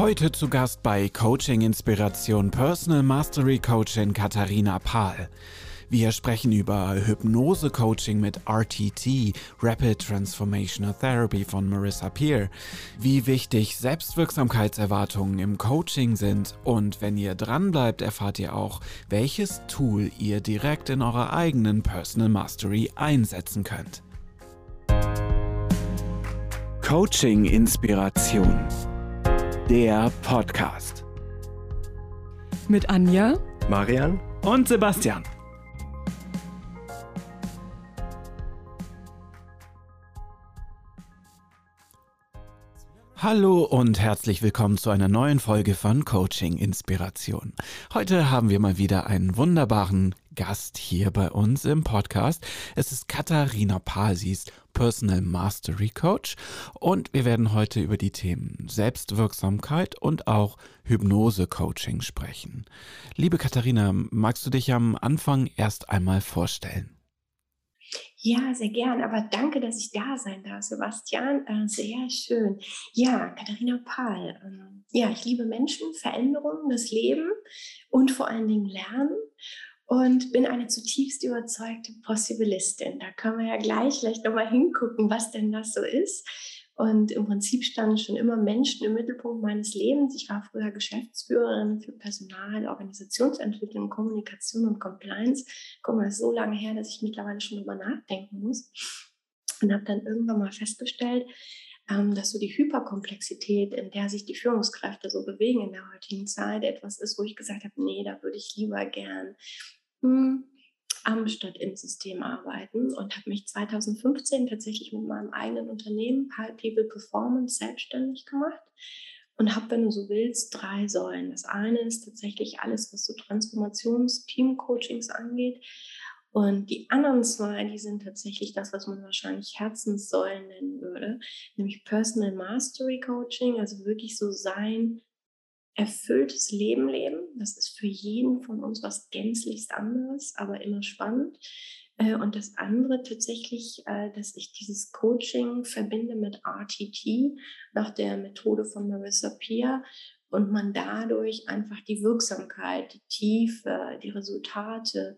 Heute zu Gast bei Coaching Inspiration Personal Mastery Coachin Katharina Pahl. Wir sprechen über Hypnose-Coaching mit RTT, Rapid Transformational Therapy von Marissa Peer, wie wichtig Selbstwirksamkeitserwartungen im Coaching sind und wenn ihr dranbleibt, erfahrt ihr auch, welches Tool ihr direkt in eurer eigenen Personal Mastery einsetzen könnt. Coaching Inspiration. Der Podcast. Mit Anja, Marian und Sebastian. Hallo und herzlich willkommen zu einer neuen Folge von Coaching Inspiration. Heute haben wir mal wieder einen wunderbaren Gast hier bei uns im Podcast. Es ist Katharina Pahl, sie ist Personal Mastery Coach und wir werden heute über die Themen Selbstwirksamkeit und auch Hypnose Coaching sprechen. Liebe Katharina, magst du dich am Anfang erst einmal vorstellen? Ja, sehr gern. Aber danke, dass ich da sein darf, Sebastian. Äh, sehr schön. Ja, Katharina Pahl. Ähm, ja, ich liebe Menschen, Veränderungen, das Leben und vor allen Dingen Lernen und bin eine zutiefst überzeugte Possibilistin. Da können wir ja gleich vielleicht nochmal hingucken, was denn das so ist. Und im Prinzip standen schon immer Menschen im Mittelpunkt meines Lebens. Ich war früher Geschäftsführerin für Personal, Organisationsentwicklung, Kommunikation und Compliance. Guck mal, so lange her, dass ich mittlerweile schon drüber nachdenken muss. Und habe dann irgendwann mal festgestellt, ähm, dass so die Hyperkomplexität, in der sich die Führungskräfte so bewegen in der heutigen Zeit, etwas ist, wo ich gesagt habe, nee, da würde ich lieber gern am statt im System arbeiten und habe mich 2015 tatsächlich mit meinem eigenen Unternehmen Pal People Performance selbstständig gemacht und habe, wenn du so willst, drei Säulen. Das eine ist tatsächlich alles, was so Transformations-Team-Coachings angeht. Und die anderen zwei, die sind tatsächlich das, was man wahrscheinlich Herzenssäulen nennen würde, nämlich Personal Mastery Coaching, also wirklich so sein erfülltes Leben leben. Das ist für jeden von uns was gänzlichst anderes, aber immer spannend. Äh, und das andere tatsächlich, äh, dass ich dieses Coaching verbinde mit RTT nach der Methode von Marissa Peer und man dadurch einfach die Wirksamkeit, die Tiefe, die Resultate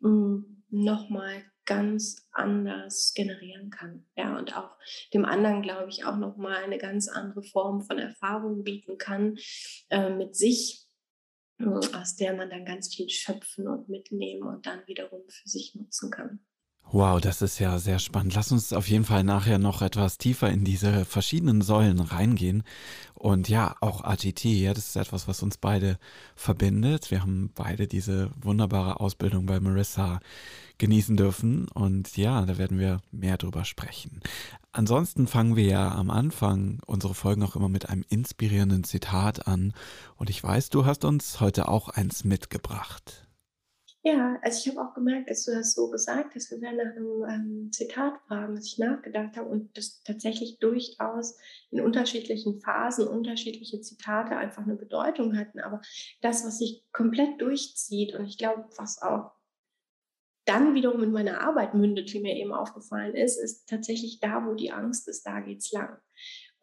hm, nochmal ganz anders generieren kann. Ja, und auch dem anderen, glaube ich, auch nochmal eine ganz andere Form von Erfahrung bieten kann äh, mit sich, äh, aus der man dann ganz viel schöpfen und mitnehmen und dann wiederum für sich nutzen kann. Wow, das ist ja sehr spannend. Lass uns auf jeden Fall nachher noch etwas tiefer in diese verschiedenen Säulen reingehen. Und ja, auch AGT, ja, das ist etwas, was uns beide verbindet. Wir haben beide diese wunderbare Ausbildung bei Marissa genießen dürfen. Und ja, da werden wir mehr drüber sprechen. Ansonsten fangen wir ja am Anfang unsere Folgen auch immer mit einem inspirierenden Zitat an. Und ich weiß, du hast uns heute auch eins mitgebracht. Ja, also ich habe auch gemerkt, dass du das so gesagt hast. Wir werden nach einem ähm, Zitat fragen, was ich nachgedacht habe und das tatsächlich durchaus in unterschiedlichen Phasen unterschiedliche Zitate einfach eine Bedeutung hatten. Aber das, was sich komplett durchzieht und ich glaube, was auch dann wiederum in meiner Arbeit mündet, wie mir eben aufgefallen ist, ist tatsächlich da, wo die Angst ist, da geht's lang.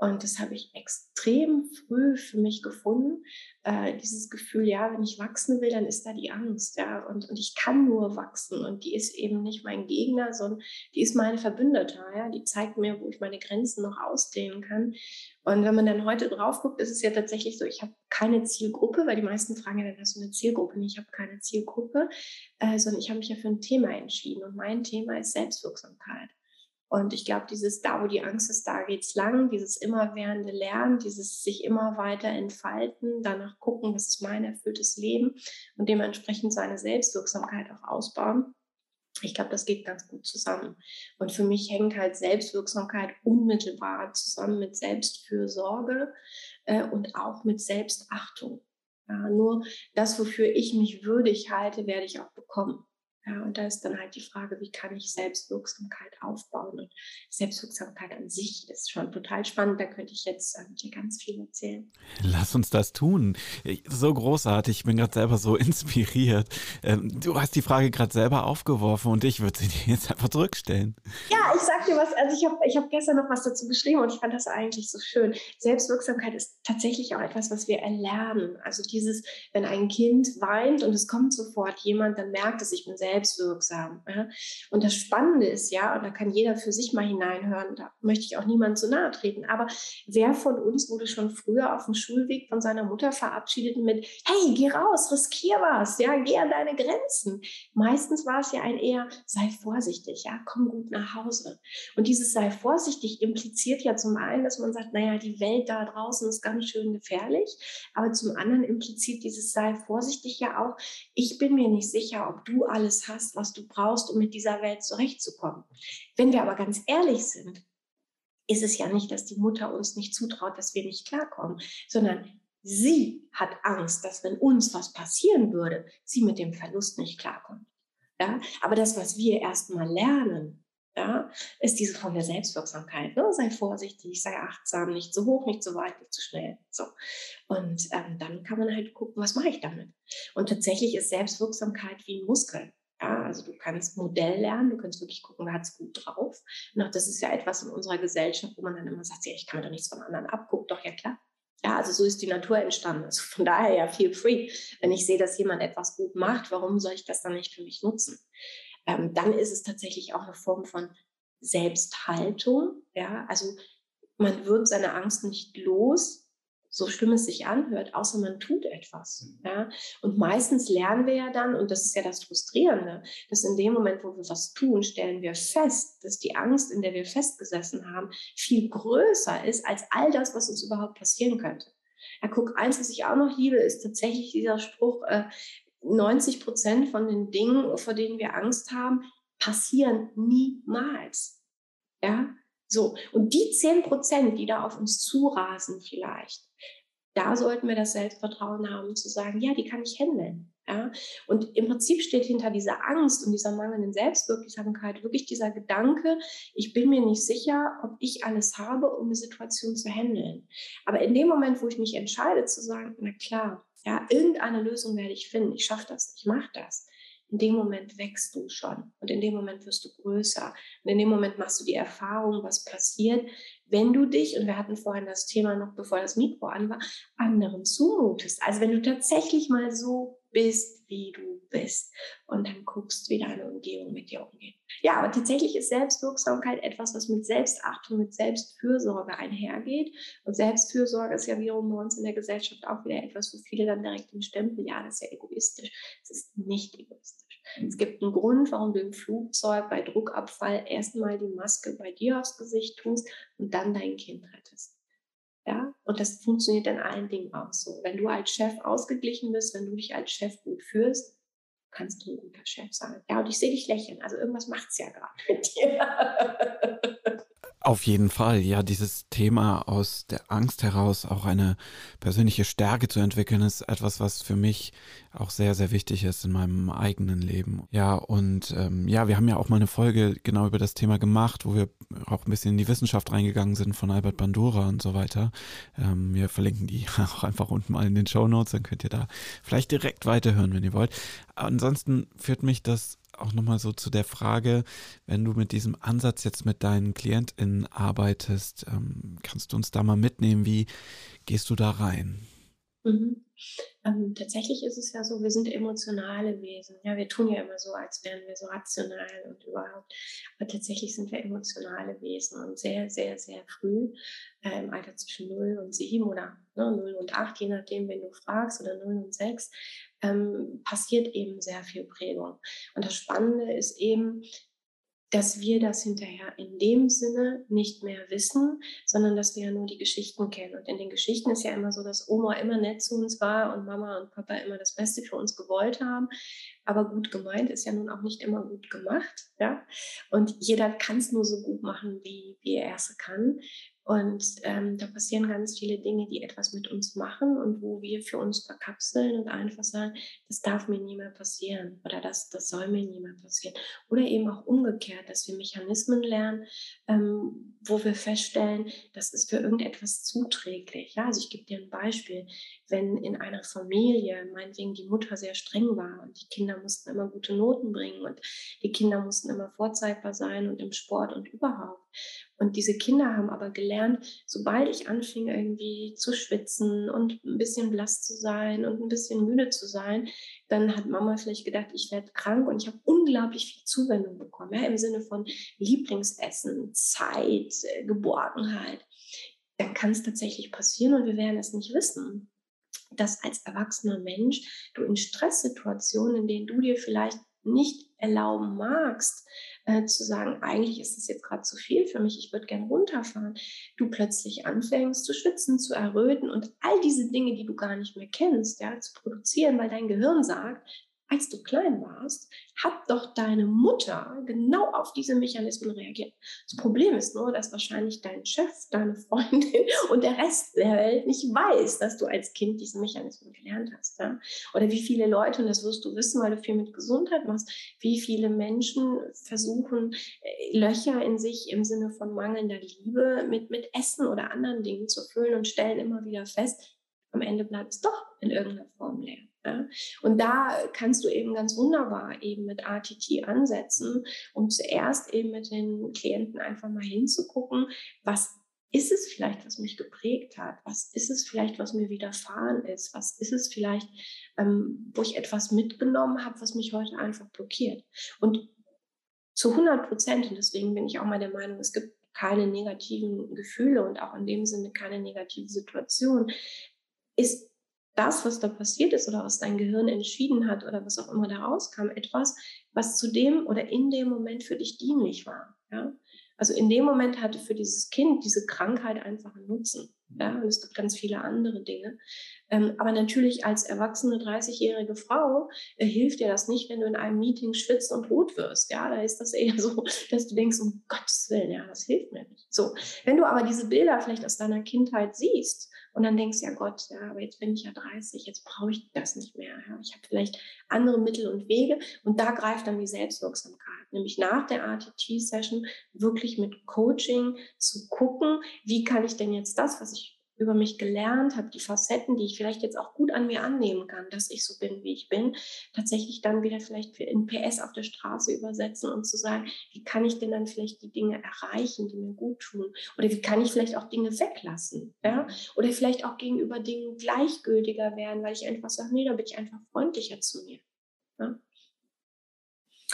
Und das habe ich extrem früh für mich gefunden. Äh, dieses Gefühl, ja, wenn ich wachsen will, dann ist da die Angst, ja. Und, und ich kann nur wachsen. Und die ist eben nicht mein Gegner, sondern die ist meine Verbündete, ja. Die zeigt mir, wo ich meine Grenzen noch ausdehnen kann. Und wenn man dann heute drauf guckt, ist es ja tatsächlich so, ich habe keine Zielgruppe, weil die meisten fragen ja dann, hast du eine Zielgruppe? Nee, ich habe keine Zielgruppe, äh, sondern ich habe mich ja für ein Thema entschieden. Und mein Thema ist Selbstwirksamkeit. Und ich glaube, dieses da, wo die Angst ist, da geht's lang, dieses immerwährende Lernen, dieses sich immer weiter entfalten, danach gucken, was ist mein erfülltes Leben und dementsprechend seine Selbstwirksamkeit auch ausbauen. Ich glaube, das geht ganz gut zusammen. Und für mich hängt halt Selbstwirksamkeit unmittelbar zusammen mit Selbstfürsorge äh, und auch mit Selbstachtung. Ja, nur das, wofür ich mich würdig halte, werde ich auch bekommen. Ja, und da ist dann halt die Frage, wie kann ich Selbstwirksamkeit aufbauen? Und Selbstwirksamkeit an sich ist schon total spannend. Da könnte ich jetzt ähm, dir ganz viel erzählen. Lass uns das tun. So großartig. Ich bin gerade selber so inspiriert. Ähm, du hast die Frage gerade selber aufgeworfen und ich würde sie dir jetzt einfach zurückstellen. Ja, ich sag dir was. Also ich habe ich hab gestern noch was dazu geschrieben und ich fand das eigentlich so schön. Selbstwirksamkeit ist tatsächlich auch etwas, was wir erlernen. Also dieses, wenn ein Kind weint und es kommt sofort jemand, dann merkt es, ich bin selbst selbstwirksam. Ja? Und das Spannende ist ja, und da kann jeder für sich mal hineinhören, da möchte ich auch niemand zu nahe treten, aber wer von uns wurde schon früher auf dem Schulweg von seiner Mutter verabschiedet mit, hey, geh raus, riskier was, ja, geh an deine Grenzen. Meistens war es ja ein eher, sei vorsichtig, ja, komm gut nach Hause. Und dieses sei vorsichtig impliziert ja zum einen, dass man sagt, naja, die Welt da draußen ist ganz schön gefährlich, aber zum anderen impliziert dieses sei vorsichtig ja auch, ich bin mir nicht sicher, ob du alles hast, was du brauchst, um mit dieser Welt zurechtzukommen. Wenn wir aber ganz ehrlich sind, ist es ja nicht, dass die Mutter uns nicht zutraut, dass wir nicht klarkommen, sondern sie hat Angst, dass wenn uns was passieren würde, sie mit dem Verlust nicht klarkommt. Ja? Aber das, was wir erstmal lernen, ja, ist diese Form der Selbstwirksamkeit. Ne? Sei vorsichtig, sei achtsam, nicht zu hoch, nicht zu weit, nicht zu schnell. So. Und ähm, dann kann man halt gucken, was mache ich damit? Und tatsächlich ist Selbstwirksamkeit wie ein Muskel. Ja, also du kannst Modell lernen, du kannst wirklich gucken, wer hat es gut drauf. Und auch das ist ja etwas in unserer Gesellschaft, wo man dann immer sagt, ja, ich kann mir doch nichts von anderen abgucken. Doch, ja klar. Ja, also so ist die Natur entstanden. Also von daher ja feel free. Wenn ich sehe, dass jemand etwas gut macht, warum soll ich das dann nicht für mich nutzen? Ähm, dann ist es tatsächlich auch eine Form von Selbsthaltung. Ja, also man wird seine Angst nicht los, so schlimm es sich anhört, außer man tut etwas. Mhm. Ja? Und meistens lernen wir ja dann, und das ist ja das Frustrierende, dass in dem Moment, wo wir was tun, stellen wir fest, dass die Angst, in der wir festgesessen haben, viel größer ist als all das, was uns überhaupt passieren könnte. Ja, guck, eins, was ich auch noch liebe, ist tatsächlich dieser Spruch, äh, 90 Prozent von den Dingen, vor denen wir Angst haben, passieren niemals. Ja, so, und die 10 Prozent, die da auf uns zurasen vielleicht, da sollten wir das Selbstvertrauen haben, zu sagen, ja, die kann ich handeln. Ja? Und im Prinzip steht hinter dieser Angst und dieser mangelnden Selbstwirksamkeit wirklich dieser Gedanke, ich bin mir nicht sicher, ob ich alles habe, um eine Situation zu handeln. Aber in dem Moment, wo ich mich entscheide zu sagen, na klar, ja, irgendeine Lösung werde ich finden, ich schaffe das, ich mache das, in dem Moment wächst du schon und in dem Moment wirst du größer. Und in dem Moment machst du die Erfahrung, was passiert, wenn du dich, und wir hatten vorhin das Thema noch, bevor das Mikro an war, anderen zumutest. Also wenn du tatsächlich mal so bist, wie du bist und dann guckst, wie deine Umgebung mit dir umgeht. Ja, aber tatsächlich ist Selbstwirksamkeit etwas, was mit Selbstachtung, mit Selbstfürsorge einhergeht. Und Selbstfürsorge ist ja wiederum bei uns in der Gesellschaft auch wieder etwas, wo viele dann direkt den Stempel, ja, das ist ja egoistisch. Es ist nicht egoistisch. Es gibt einen Grund, warum du im Flugzeug bei Druckabfall erstmal die Maske bei dir aufs Gesicht tust und dann dein Kind rettest. Ja, und das funktioniert in allen Dingen auch so. Wenn du als Chef ausgeglichen bist, wenn du dich als Chef gut führst, kannst du ein guter Chef sein. Ja, und ich sehe dich lächeln. Also irgendwas macht es ja gerade mit dir. Auf jeden Fall, ja, dieses Thema aus der Angst heraus auch eine persönliche Stärke zu entwickeln, ist etwas, was für mich auch sehr, sehr wichtig ist in meinem eigenen Leben. Ja, und ähm, ja, wir haben ja auch mal eine Folge genau über das Thema gemacht, wo wir auch ein bisschen in die Wissenschaft reingegangen sind von Albert Bandura und so weiter. Ähm, wir verlinken die auch einfach unten mal in den Show Notes, dann könnt ihr da vielleicht direkt weiterhören, wenn ihr wollt. Ansonsten führt mich das auch nochmal so zu der Frage, wenn du mit diesem Ansatz jetzt mit deinen KlientInnen arbeitest, ähm, kannst du uns da mal mitnehmen, wie gehst du da rein? Mhm. Ähm, tatsächlich ist es ja so, wir sind emotionale Wesen. Ja, wir tun ja immer so, als wären wir so rational und überhaupt. Aber tatsächlich sind wir emotionale Wesen und sehr, sehr, sehr früh, äh, im Alter zwischen 0 und 7 oder ne, 0 und 8, je nachdem, wen du fragst, oder 0 und 6, ähm, passiert eben sehr viel Prägung. Und das Spannende ist eben, dass wir das hinterher in dem Sinne nicht mehr wissen, sondern dass wir ja nur die Geschichten kennen. Und in den Geschichten ist ja immer so, dass Oma immer nett zu uns war und Mama und Papa immer das Beste für uns gewollt haben. Aber gut gemeint ist ja nun auch nicht immer gut gemacht. Ja? Und jeder kann es nur so gut machen, wie, wie er es kann. Und ähm, da passieren ganz viele Dinge, die etwas mit uns machen und wo wir für uns verkapseln und einfach sagen, das darf mir nie mehr passieren oder das, das soll mir nie mehr passieren. Oder eben auch umgekehrt, dass wir Mechanismen lernen, ähm, wo wir feststellen, das ist für irgendetwas zuträglich. Ja, also ich gebe dir ein Beispiel. Wenn in einer Familie, meinetwegen die Mutter sehr streng war und die Kinder mussten immer gute Noten bringen und die Kinder mussten immer vorzeigbar sein und im Sport und überhaupt. Und diese Kinder haben aber gelernt, sobald ich anfing irgendwie zu schwitzen und ein bisschen blass zu sein und ein bisschen müde zu sein, dann hat Mama vielleicht gedacht, ich werde krank und ich habe unglaublich viel Zuwendung bekommen, ja, im Sinne von Lieblingsessen, Zeit, äh, Geborgenheit. Dann kann es tatsächlich passieren und wir werden es nicht wissen, dass als erwachsener Mensch du in Stresssituationen, in denen du dir vielleicht nicht erlauben magst, äh, zu sagen, eigentlich ist das jetzt gerade zu viel für mich, ich würde gern runterfahren, du plötzlich anfängst zu schwitzen, zu erröten und all diese Dinge, die du gar nicht mehr kennst, ja, zu produzieren, weil dein Gehirn sagt, als du klein warst, hat doch deine Mutter genau auf diese Mechanismen reagiert. Das Problem ist nur, dass wahrscheinlich dein Chef, deine Freundin und der Rest der Welt nicht weiß, dass du als Kind diese Mechanismen gelernt hast. Ja? Oder wie viele Leute, und das wirst du wissen, weil du viel mit Gesundheit machst, wie viele Menschen versuchen, äh, Löcher in sich im Sinne von mangelnder Liebe mit, mit Essen oder anderen Dingen zu füllen und stellen immer wieder fest, am Ende bleibt es doch in irgendeiner Form leer. Ja? Und da kannst du eben ganz wunderbar eben mit ATT ansetzen, um zuerst eben mit den Klienten einfach mal hinzugucken, was ist es vielleicht, was mich geprägt hat? Was ist es vielleicht, was mir widerfahren ist? Was ist es vielleicht, ähm, wo ich etwas mitgenommen habe, was mich heute einfach blockiert? Und zu 100 Prozent, und deswegen bin ich auch mal der Meinung, es gibt keine negativen Gefühle und auch in dem Sinne keine negative Situation, ist das, was da passiert ist oder was dein Gehirn entschieden hat oder was auch immer da rauskam, etwas, was zu dem oder in dem Moment für dich dienlich war. Ja? Also in dem Moment hatte für dieses Kind diese Krankheit einfach einen Nutzen. Ja? Und es gibt ganz viele andere Dinge. Ähm, aber natürlich als erwachsene 30-jährige Frau äh, hilft dir das nicht, wenn du in einem Meeting schwitzt und rot wirst. Ja, da ist das eher so, dass du denkst, um Gottes Willen, ja, das hilft mir nicht. So, wenn du aber diese Bilder vielleicht aus deiner Kindheit siehst und dann denkst, ja Gott, ja, aber jetzt bin ich ja 30, jetzt brauche ich das nicht mehr. Ja. Ich habe vielleicht andere Mittel und Wege und da greift dann die Selbstwirksamkeit, nämlich nach der ATT-Session wirklich mit Coaching zu gucken, wie kann ich denn jetzt das, was ich über mich gelernt habe, die Facetten, die ich vielleicht jetzt auch gut an mir annehmen kann, dass ich so bin, wie ich bin, tatsächlich dann wieder vielleicht in PS auf der Straße übersetzen und zu sagen, wie kann ich denn dann vielleicht die Dinge erreichen, die mir gut tun? Oder wie kann ich vielleicht auch Dinge weglassen? Ja? Oder vielleicht auch gegenüber Dingen gleichgültiger werden, weil ich einfach sage, nee, da bin ich einfach freundlicher zu mir. Ja?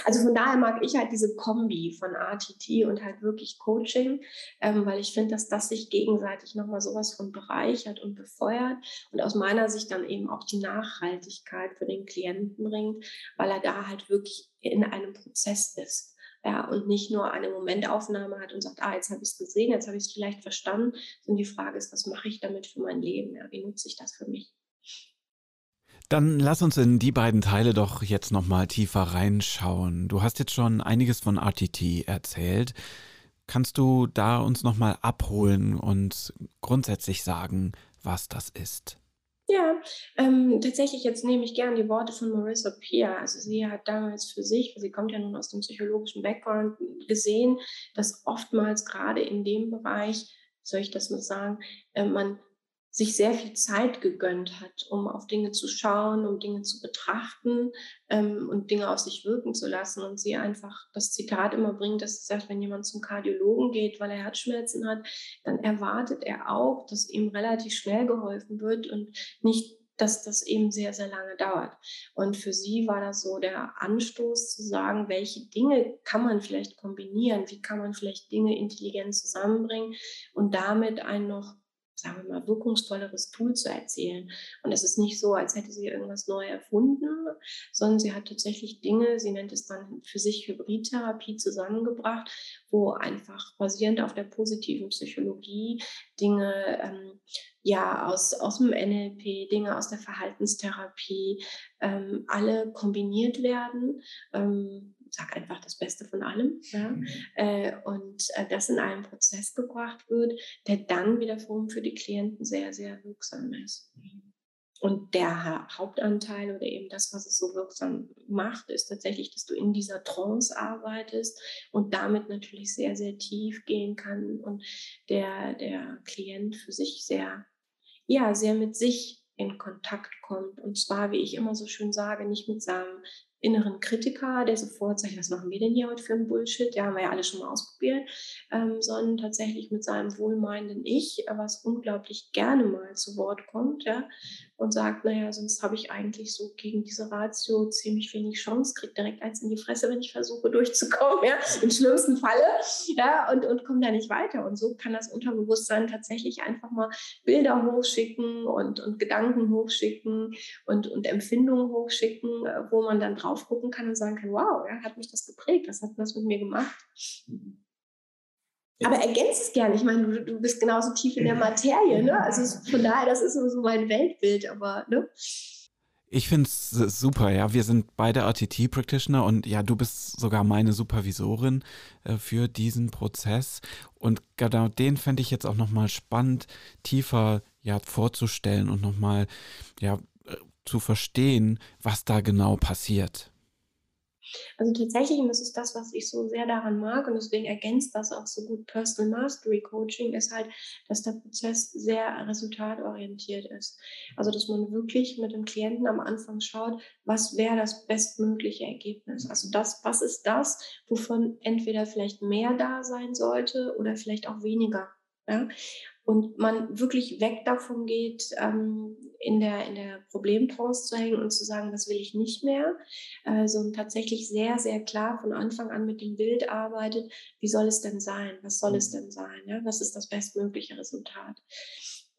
Also von daher mag ich halt diese Kombi von ATT und halt wirklich Coaching, ähm, weil ich finde, dass das sich gegenseitig nochmal sowas von bereichert und befeuert und aus meiner Sicht dann eben auch die Nachhaltigkeit für den Klienten bringt, weil er da halt wirklich in einem Prozess ist. Ja, und nicht nur eine Momentaufnahme hat und sagt, ah, jetzt habe ich es gesehen, jetzt habe ich es vielleicht verstanden, sondern die Frage ist, was mache ich damit für mein Leben? Ja, wie nutze ich das für mich? Dann lass uns in die beiden Teile doch jetzt nochmal tiefer reinschauen. Du hast jetzt schon einiges von RTT erzählt. Kannst du da uns nochmal abholen und grundsätzlich sagen, was das ist? Ja, ähm, tatsächlich, jetzt nehme ich gerne die Worte von Marissa Peer. Also sie hat damals für sich, sie kommt ja nun aus dem psychologischen Background, gesehen, dass oftmals gerade in dem Bereich, soll ich das mal sagen, äh, man sich sehr viel Zeit gegönnt hat, um auf Dinge zu schauen, um Dinge zu betrachten ähm, und Dinge auf sich wirken zu lassen. Und sie einfach das Zitat immer bringt, dass sie sagt, wenn jemand zum Kardiologen geht, weil er Herzschmerzen hat, dann erwartet er auch, dass ihm relativ schnell geholfen wird und nicht dass das eben sehr, sehr lange dauert. Und für sie war das so der Anstoß zu sagen, welche Dinge kann man vielleicht kombinieren, wie kann man vielleicht Dinge intelligent zusammenbringen und damit ein noch sagen wir mal, wirkungsvolleres Tool zu erzählen. Und es ist nicht so, als hätte sie irgendwas neu erfunden, sondern sie hat tatsächlich Dinge, sie nennt es dann für sich Hybridtherapie zusammengebracht, wo einfach basierend auf der positiven Psychologie Dinge ähm, ja aus, aus dem NLP, Dinge aus der Verhaltenstherapie, ähm, alle kombiniert werden. Ähm, sag einfach das Beste von allem. Ja? Mhm. Äh, und äh, das in einen Prozess gebracht wird, der dann wiederum für die Klienten sehr, sehr wirksam ist. Und der Hauptanteil oder eben das, was es so wirksam macht, ist tatsächlich, dass du in dieser Trance arbeitest und damit natürlich sehr, sehr tief gehen kann und der, der Klient für sich sehr, ja, sehr mit sich in Kontakt kommt. Und zwar, wie ich immer so schön sage, nicht mit seinem inneren Kritiker, der sofort sagt, was machen wir denn hier heute für ein Bullshit? Ja, haben wir ja alle schon mal ausprobiert, ähm, sondern tatsächlich mit seinem wohlmeinenden Ich, was unglaublich gerne mal zu Wort kommt, ja, und sagt, naja, sonst habe ich eigentlich so gegen diese Ratio ziemlich wenig Chance, kriege direkt eins in die Fresse, wenn ich versuche durchzukommen, ja, im schlimmsten Falle, ja, und, und komme da nicht weiter. Und so kann das Unterbewusstsein tatsächlich einfach mal Bilder hochschicken und, und Gedanken hochschicken und, und Empfindungen hochschicken, äh, wo man dann drauf gucken kann und sagen kann, wow, ja, hat mich das geprägt, was hat das mit mir gemacht? Aber ergänzt es gerne. Ich meine, du, du bist genauso tief in der Materie. Ne? Also von daher, das ist so mein Weltbild. Aber ne? Ich finde es super, ja. Wir sind beide RTT-Practitioner und ja, du bist sogar meine Supervisorin äh, für diesen Prozess. Und genau den fände ich jetzt auch nochmal spannend, tiefer ja, vorzustellen und nochmal ja, äh, zu verstehen, was da genau passiert. Also tatsächlich, und das ist das, was ich so sehr daran mag, und deswegen ergänzt das auch so gut Personal Mastery Coaching, ist halt, dass der Prozess sehr resultatorientiert ist. Also, dass man wirklich mit dem Klienten am Anfang schaut, was wäre das bestmögliche Ergebnis? Also das, was ist das, wovon entweder vielleicht mehr da sein sollte oder vielleicht auch weniger. Ja? Und man wirklich weg davon geht, ähm, in der, in der Problemtrance zu hängen und zu sagen, das will ich nicht mehr, sondern tatsächlich sehr, sehr klar von Anfang an mit dem Bild arbeitet, wie soll es denn sein, was soll es denn sein, ja? was ist das bestmögliche Resultat.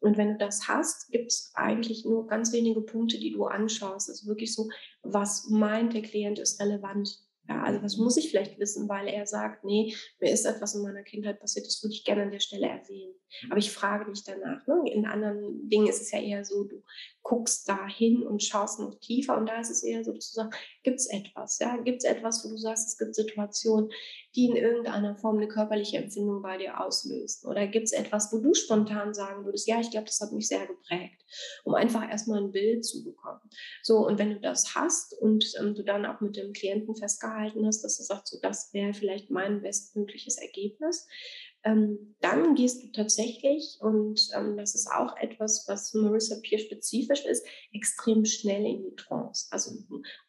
Und wenn du das hast, gibt es eigentlich nur ganz wenige Punkte, die du anschaust. Also wirklich so, was meint der Klient ist relevant ja, also was muss ich vielleicht wissen, weil er sagt, nee, mir ist etwas in meiner Kindheit passiert, das würde ich gerne an der Stelle erwähnen. Aber ich frage nicht danach. Ne? In anderen Dingen ist es ja eher so, du guckst da hin und schaust noch tiefer. Und da ist es eher so, dass du sagst, gibt es etwas? Ja? Gibt es etwas, wo du sagst, es gibt Situationen, die in irgendeiner Form eine körperliche Empfindung bei dir auslösen? Oder gibt es etwas, wo du spontan sagen würdest, ja, ich glaube, das hat mich sehr geprägt, um einfach erstmal ein Bild zu bekommen. So, und wenn du das hast und ähm, du dann auch mit dem Klienten festgehalten hast, dass du sagst, so, das wäre vielleicht mein bestmögliches Ergebnis, ähm, dann gehst du tatsächlich, und ähm, das ist auch etwas, was Marissa Peer spezifisch ist, extrem schnell in die Trance. Also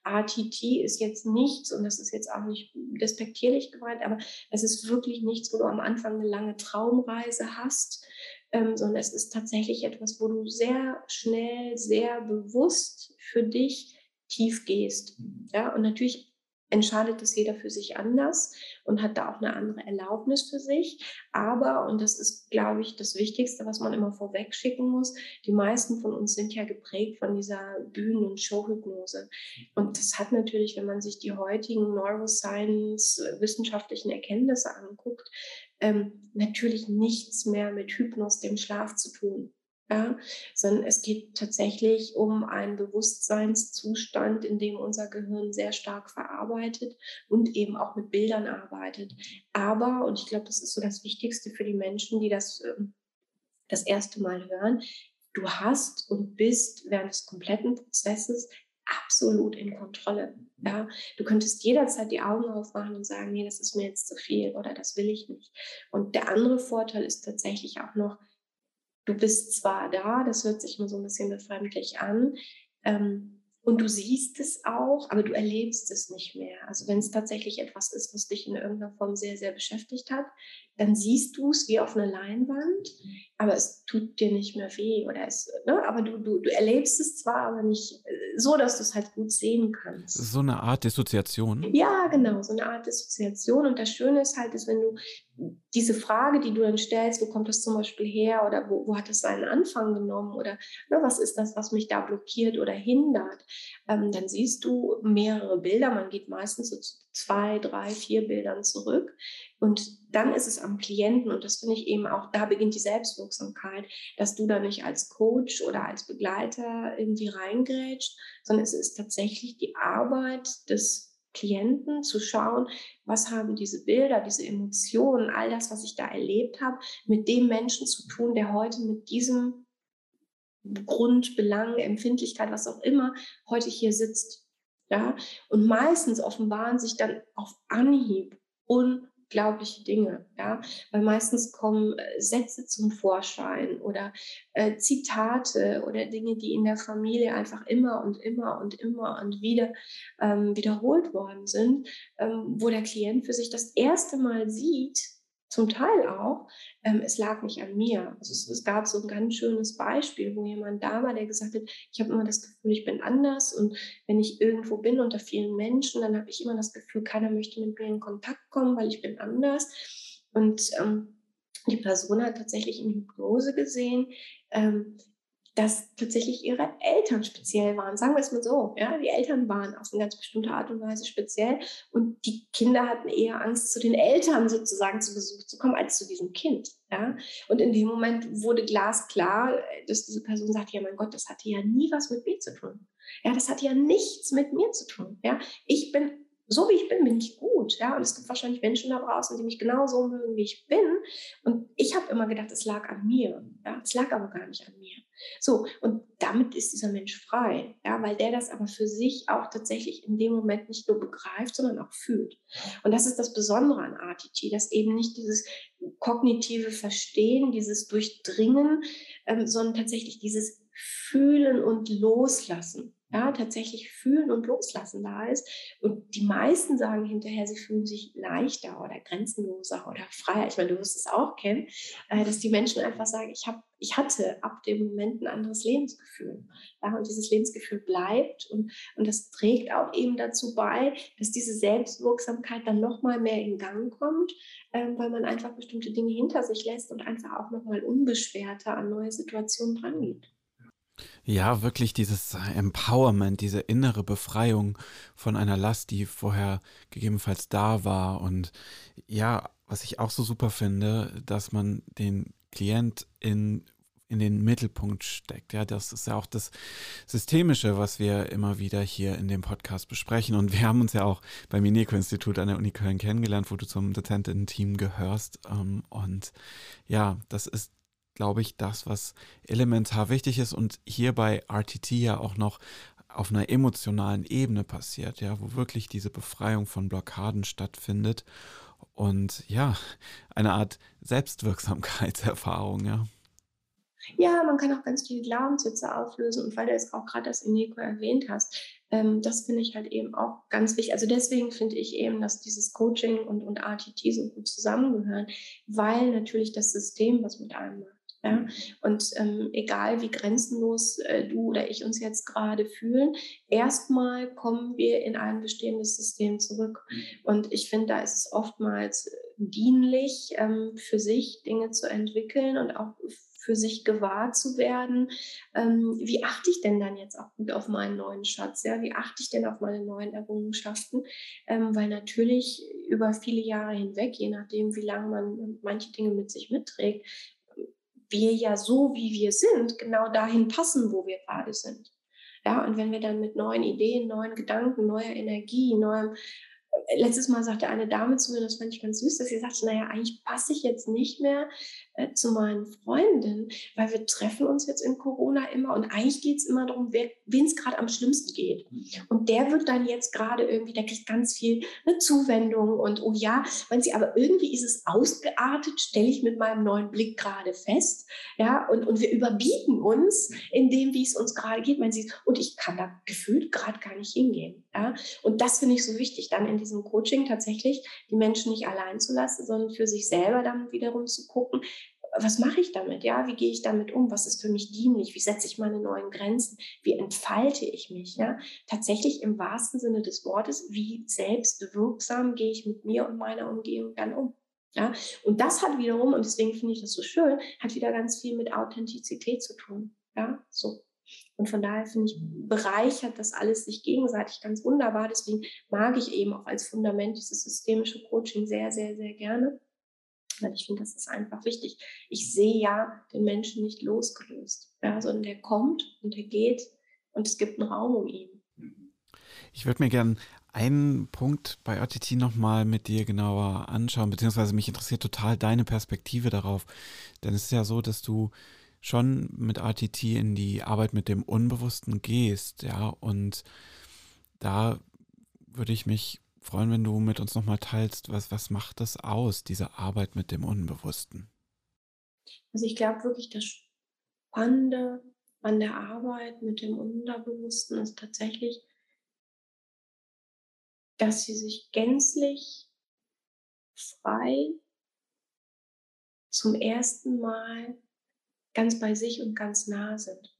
ATT ist jetzt nichts, und das ist jetzt auch nicht despektierlich gemeint, aber es ist wirklich nichts, wo du am Anfang eine lange Traumreise hast, ähm, sondern es ist tatsächlich etwas, wo du sehr schnell, sehr bewusst für dich tief gehst. Ja, und natürlich entscheidet das jeder für sich anders und hat da auch eine andere Erlaubnis für sich. Aber, und das ist, glaube ich, das Wichtigste, was man immer vorweg schicken muss, die meisten von uns sind ja geprägt von dieser Bühnen- und Showhypnose. Und das hat natürlich, wenn man sich die heutigen Neuroscience-wissenschaftlichen Erkenntnisse anguckt, ähm, natürlich nichts mehr mit Hypnos, dem Schlaf zu tun ja, sondern es geht tatsächlich um einen Bewusstseinszustand, in dem unser Gehirn sehr stark verarbeitet und eben auch mit Bildern arbeitet. Aber, und ich glaube, das ist so das Wichtigste für die Menschen, die das ähm, das erste Mal hören, du hast und bist während des kompletten Prozesses absolut in Kontrolle. Ja, du könntest jederzeit die Augen aufmachen und sagen, nee, das ist mir jetzt zu viel oder das will ich nicht. Und der andere Vorteil ist tatsächlich auch noch, du bist zwar da, das hört sich immer so ein bisschen befremdlich an, ähm, und du siehst es auch, aber du erlebst es nicht mehr. Also wenn es tatsächlich etwas ist, was dich in irgendeiner Form sehr, sehr beschäftigt hat, dann siehst du es wie auf einer Leinwand, aber es tut dir nicht mehr weh oder es, ne? aber du, du, du erlebst es zwar, aber nicht äh, so, dass du es halt gut sehen kannst. So eine Art Dissoziation? Ja, genau, so eine Art Dissoziation. Und das Schöne ist halt, dass wenn du diese Frage, die du dann stellst, wo kommt das zum Beispiel her oder wo, wo hat es seinen Anfang genommen oder ne, was ist das, was mich da blockiert oder hindert, ähm, dann siehst du mehrere Bilder. Man geht meistens so zu zwei, drei, vier Bildern zurück. Und dann ist es am Klienten, und das finde ich eben auch, da beginnt die Selbstwirksamkeit, dass du da nicht als Coach oder als Begleiter irgendwie reingrätscht, sondern es ist tatsächlich die Arbeit des Klienten zu schauen, was haben diese Bilder, diese Emotionen, all das, was ich da erlebt habe, mit dem Menschen zu tun, der heute mit diesem Grund, Belang, Empfindlichkeit, was auch immer, heute hier sitzt. Ja? Und meistens offenbaren sich dann auf Anhieb unglaubliche Dinge, ja, weil meistens kommen äh, Sätze zum Vorschein oder äh, Zitate oder Dinge, die in der Familie einfach immer und immer und immer und wieder ähm, wiederholt worden sind, ähm, wo der Klient für sich das erste Mal sieht, zum Teil auch, ähm, es lag nicht an mir. Also es, es, gab so ein ganz schönes Beispiel, wo jemand da war, der gesagt hat, ich habe immer das Gefühl, ich bin anders und wenn ich irgendwo bin unter vielen Menschen, dann habe ich immer das Gefühl, keiner möchte mit mir in Kontakt kommen, weil ich bin anders. Und ähm, die Person hat tatsächlich in Hypnose gesehen, ähm, dass tatsächlich ihre Eltern speziell waren. Sagen wir es mal so. Ja? Die Eltern waren auf eine ganz bestimmte Art und Weise speziell und die Kinder hatten eher Angst, zu den Eltern sozusagen zu Besuch zu kommen, als zu diesem Kind. Ja? Und in dem Moment wurde glasklar, dass diese Person sagt, ja mein Gott, das hatte ja nie was mit mir zu tun. Ja, das hat ja nichts mit mir zu tun. Ja, ich bin so wie ich bin, bin ich gut. Ja? Und es gibt wahrscheinlich Menschen da draußen, die mich genauso mögen, wie ich bin. Und ich habe immer gedacht, es lag an mir. Ja? Es lag aber gar nicht an mir. So, und damit ist dieser Mensch frei, ja, weil der das aber für sich auch tatsächlich in dem Moment nicht nur begreift, sondern auch fühlt. Und das ist das Besondere an RTT, dass eben nicht dieses kognitive Verstehen, dieses Durchdringen, ähm, sondern tatsächlich dieses Fühlen und Loslassen ja, tatsächlich fühlen und loslassen da ist. Und die meisten sagen hinterher, sie fühlen sich leichter oder grenzenloser oder freier. Ich meine, du wirst es auch kennen, äh, dass die Menschen einfach sagen, ich, hab, ich hatte ab dem Moment ein anderes Lebensgefühl. Ja, und dieses Lebensgefühl bleibt und, und das trägt auch eben dazu bei, dass diese Selbstwirksamkeit dann nochmal mehr in Gang kommt, ähm, weil man einfach bestimmte Dinge hinter sich lässt und einfach auch nochmal unbeschwerter an neue Situationen drangeht. Ja, wirklich dieses Empowerment, diese innere Befreiung von einer Last, die vorher gegebenenfalls da war. Und ja, was ich auch so super finde, dass man den Klient in, in den Mittelpunkt steckt. Ja, das ist ja auch das Systemische, was wir immer wieder hier in dem Podcast besprechen. Und wir haben uns ja auch beim Mineco-Institut an der Uni Köln kennengelernt, wo du zum Dozentinnen-Team gehörst. Ähm, und ja, das ist glaube ich, das, was elementar wichtig ist und hier bei RTT ja auch noch auf einer emotionalen Ebene passiert, ja, wo wirklich diese Befreiung von Blockaden stattfindet und ja, eine Art Selbstwirksamkeitserfahrung, ja. Ja, man kann auch ganz viele Glaubenssätze auflösen und weil du jetzt auch gerade das Ineko erwähnt hast, ähm, das finde ich halt eben auch ganz wichtig. Also deswegen finde ich eben, dass dieses Coaching und, und RTT so gut zusammengehören, weil natürlich das System was mit einem macht. Ja? Und ähm, egal wie grenzenlos äh, du oder ich uns jetzt gerade fühlen, erstmal kommen wir in ein bestehendes System zurück. Mhm. Und ich finde, da ist es oftmals dienlich, ähm, für sich Dinge zu entwickeln und auch für sich gewahr zu werden. Ähm, wie achte ich denn dann jetzt auch gut auf meinen neuen Schatz? Ja? Wie achte ich denn auf meine neuen Errungenschaften? Ähm, weil natürlich über viele Jahre hinweg, je nachdem, wie lange man manche Dinge mit sich mitträgt, wir ja so, wie wir sind, genau dahin passen, wo wir gerade sind. Ja, und wenn wir dann mit neuen Ideen, neuen Gedanken, neuer Energie, neuem letztes Mal sagte eine Dame zu mir, das fand ich ganz süß, dass sie sagte, naja, eigentlich passe ich jetzt nicht mehr äh, zu meinen Freundinnen, weil wir treffen uns jetzt in Corona immer und eigentlich geht es immer darum, wen es gerade am schlimmsten geht. Und der wird dann jetzt gerade irgendwie, der kriegt ganz viel eine Zuwendung und oh ja, wenn sie, aber irgendwie ist es ausgeartet, stelle ich mit meinem neuen Blick gerade fest, ja, und, und wir überbieten uns in dem, wie es uns gerade geht, wenn sie, und ich kann da gefühlt gerade gar nicht hingehen, ja, und das finde ich so wichtig, dann in diesem Coaching tatsächlich die Menschen nicht allein zu lassen, sondern für sich selber dann wiederum zu gucken, was mache ich damit? Ja, wie gehe ich damit um? Was ist für mich dienlich? Wie setze ich meine neuen Grenzen? Wie entfalte ich mich? Ja, tatsächlich im wahrsten Sinne des Wortes, wie selbstwirksam gehe ich mit mir und meiner Umgebung dann um? Ja, und das hat wiederum, und deswegen finde ich das so schön, hat wieder ganz viel mit Authentizität zu tun. Ja, so. Und von daher finde ich, bereichert das alles sich gegenseitig ganz wunderbar. Deswegen mag ich eben auch als Fundament dieses systemische Coaching sehr, sehr, sehr gerne. Weil ich finde, das ist einfach wichtig. Ich sehe ja den Menschen nicht losgelöst, ja, sondern der kommt und der geht und es gibt einen Raum um ihn. Ich würde mir gerne einen Punkt bei OTT nochmal mit dir genauer anschauen, beziehungsweise mich interessiert total deine Perspektive darauf. Denn es ist ja so, dass du schon mit RTT in die Arbeit mit dem Unbewussten gehst, ja, und da würde ich mich freuen, wenn du mit uns nochmal teilst, was, was macht das aus, diese Arbeit mit dem Unbewussten? Also ich glaube wirklich, das Spannende an der Arbeit mit dem Unterbewussten ist tatsächlich, dass sie sich gänzlich frei zum ersten Mal ganz bei sich und ganz nah sind.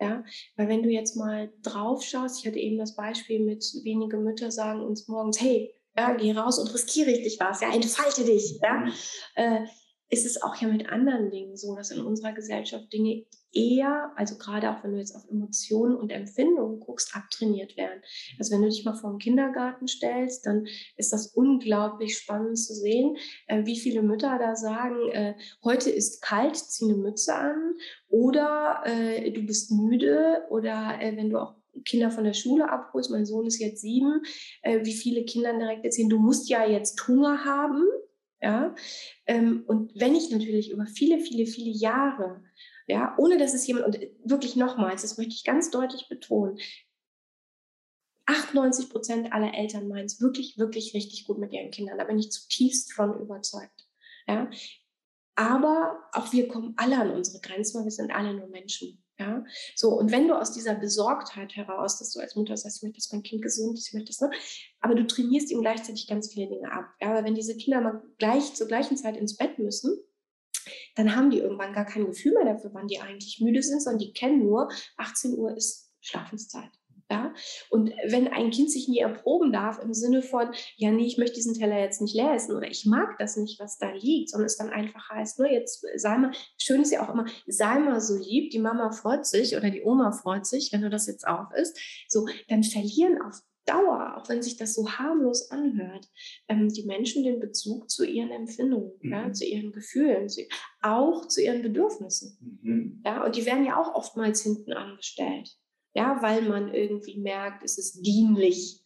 Ja, weil wenn du jetzt mal drauf schaust, ich hatte eben das Beispiel mit wenige Mütter sagen uns morgens, hey, ja, geh raus und riskiere richtig was, ja, entfalte dich, ja. Mhm. Äh, ist es auch ja mit anderen Dingen so, dass in unserer Gesellschaft Dinge eher, also gerade auch wenn du jetzt auf Emotionen und Empfindungen guckst, abtrainiert werden. Also wenn du dich mal vor den Kindergarten stellst, dann ist das unglaublich spannend zu sehen, äh, wie viele Mütter da sagen, äh, heute ist kalt, zieh eine Mütze an oder äh, du bist müde oder wenn du auch Kinder von der Schule abholst, mein Sohn ist jetzt sieben, wie viele Kinder direkt erzählen, du musst ja jetzt Hunger haben, ja, ähm, und wenn ich natürlich über viele, viele, viele Jahre, ja, ohne dass es jemand, und wirklich nochmals, das möchte ich ganz deutlich betonen, 98 Prozent aller Eltern meinen es wirklich, wirklich richtig gut mit ihren Kindern. Da bin ich zutiefst von überzeugt. Ja. Aber auch wir kommen alle an unsere Grenzen, weil wir sind alle nur Menschen. Ja, so. Und wenn du aus dieser Besorgtheit heraus, dass du als Mutter sagst, ich möchte, dass mein Kind gesund ist, ich möchte das, ne? aber du trainierst ihm gleichzeitig ganz viele Dinge ab. Ja, aber wenn diese Kinder mal gleich zur gleichen Zeit ins Bett müssen, dann haben die irgendwann gar kein Gefühl mehr dafür, wann die eigentlich müde sind, sondern die kennen nur, 18 Uhr ist Schlafenszeit. Ja? Und wenn ein Kind sich nie erproben darf im Sinne von, ja, nee, ich möchte diesen Teller jetzt nicht leer essen oder ich mag das nicht, was da liegt, sondern es dann einfach heißt, ne, jetzt sei mal, schön ist ja auch immer, sei mal so lieb, die Mama freut sich oder die Oma freut sich, wenn du das jetzt auch isst, so, dann verlieren auf Dauer, auch wenn sich das so harmlos anhört, ähm, die Menschen den Bezug zu ihren Empfindungen, mhm. ja, zu ihren Gefühlen, zu, auch zu ihren Bedürfnissen. Mhm. Ja, und die werden ja auch oftmals hinten angestellt. Ja, weil man irgendwie merkt, es ist dienlich,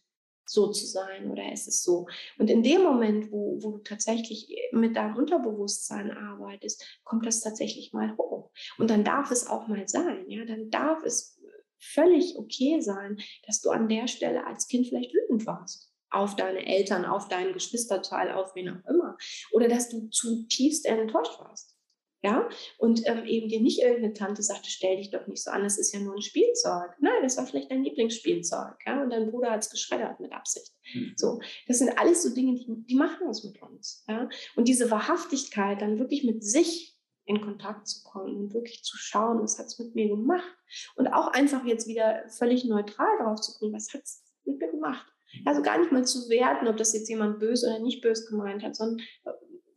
so zu sein oder es ist so. Und in dem Moment, wo, wo du tatsächlich mit deinem Unterbewusstsein arbeitest, kommt das tatsächlich mal hoch. Und dann darf es auch mal sein, ja, dann darf es völlig okay sein, dass du an der Stelle als Kind vielleicht wütend warst. Auf deine Eltern, auf deinen Geschwisterteil, auf wen auch immer. Oder dass du zutiefst enttäuscht warst. Ja, und ähm, eben dir nicht irgendeine Tante sagte, stell dich doch nicht so an, das ist ja nur ein Spielzeug. Nein, das war vielleicht dein Lieblingsspielzeug. Ja, und dein Bruder hat es geschreddert mit Absicht. Mhm. So, das sind alles so Dinge, die, die machen was mit uns. Ja, und diese Wahrhaftigkeit, dann wirklich mit sich in Kontakt zu kommen und wirklich zu schauen, was hat es mit mir gemacht. Und auch einfach jetzt wieder völlig neutral drauf zu gucken, was hat es mit mir gemacht. Also gar nicht mal zu werten, ob das jetzt jemand böse oder nicht böse gemeint hat, sondern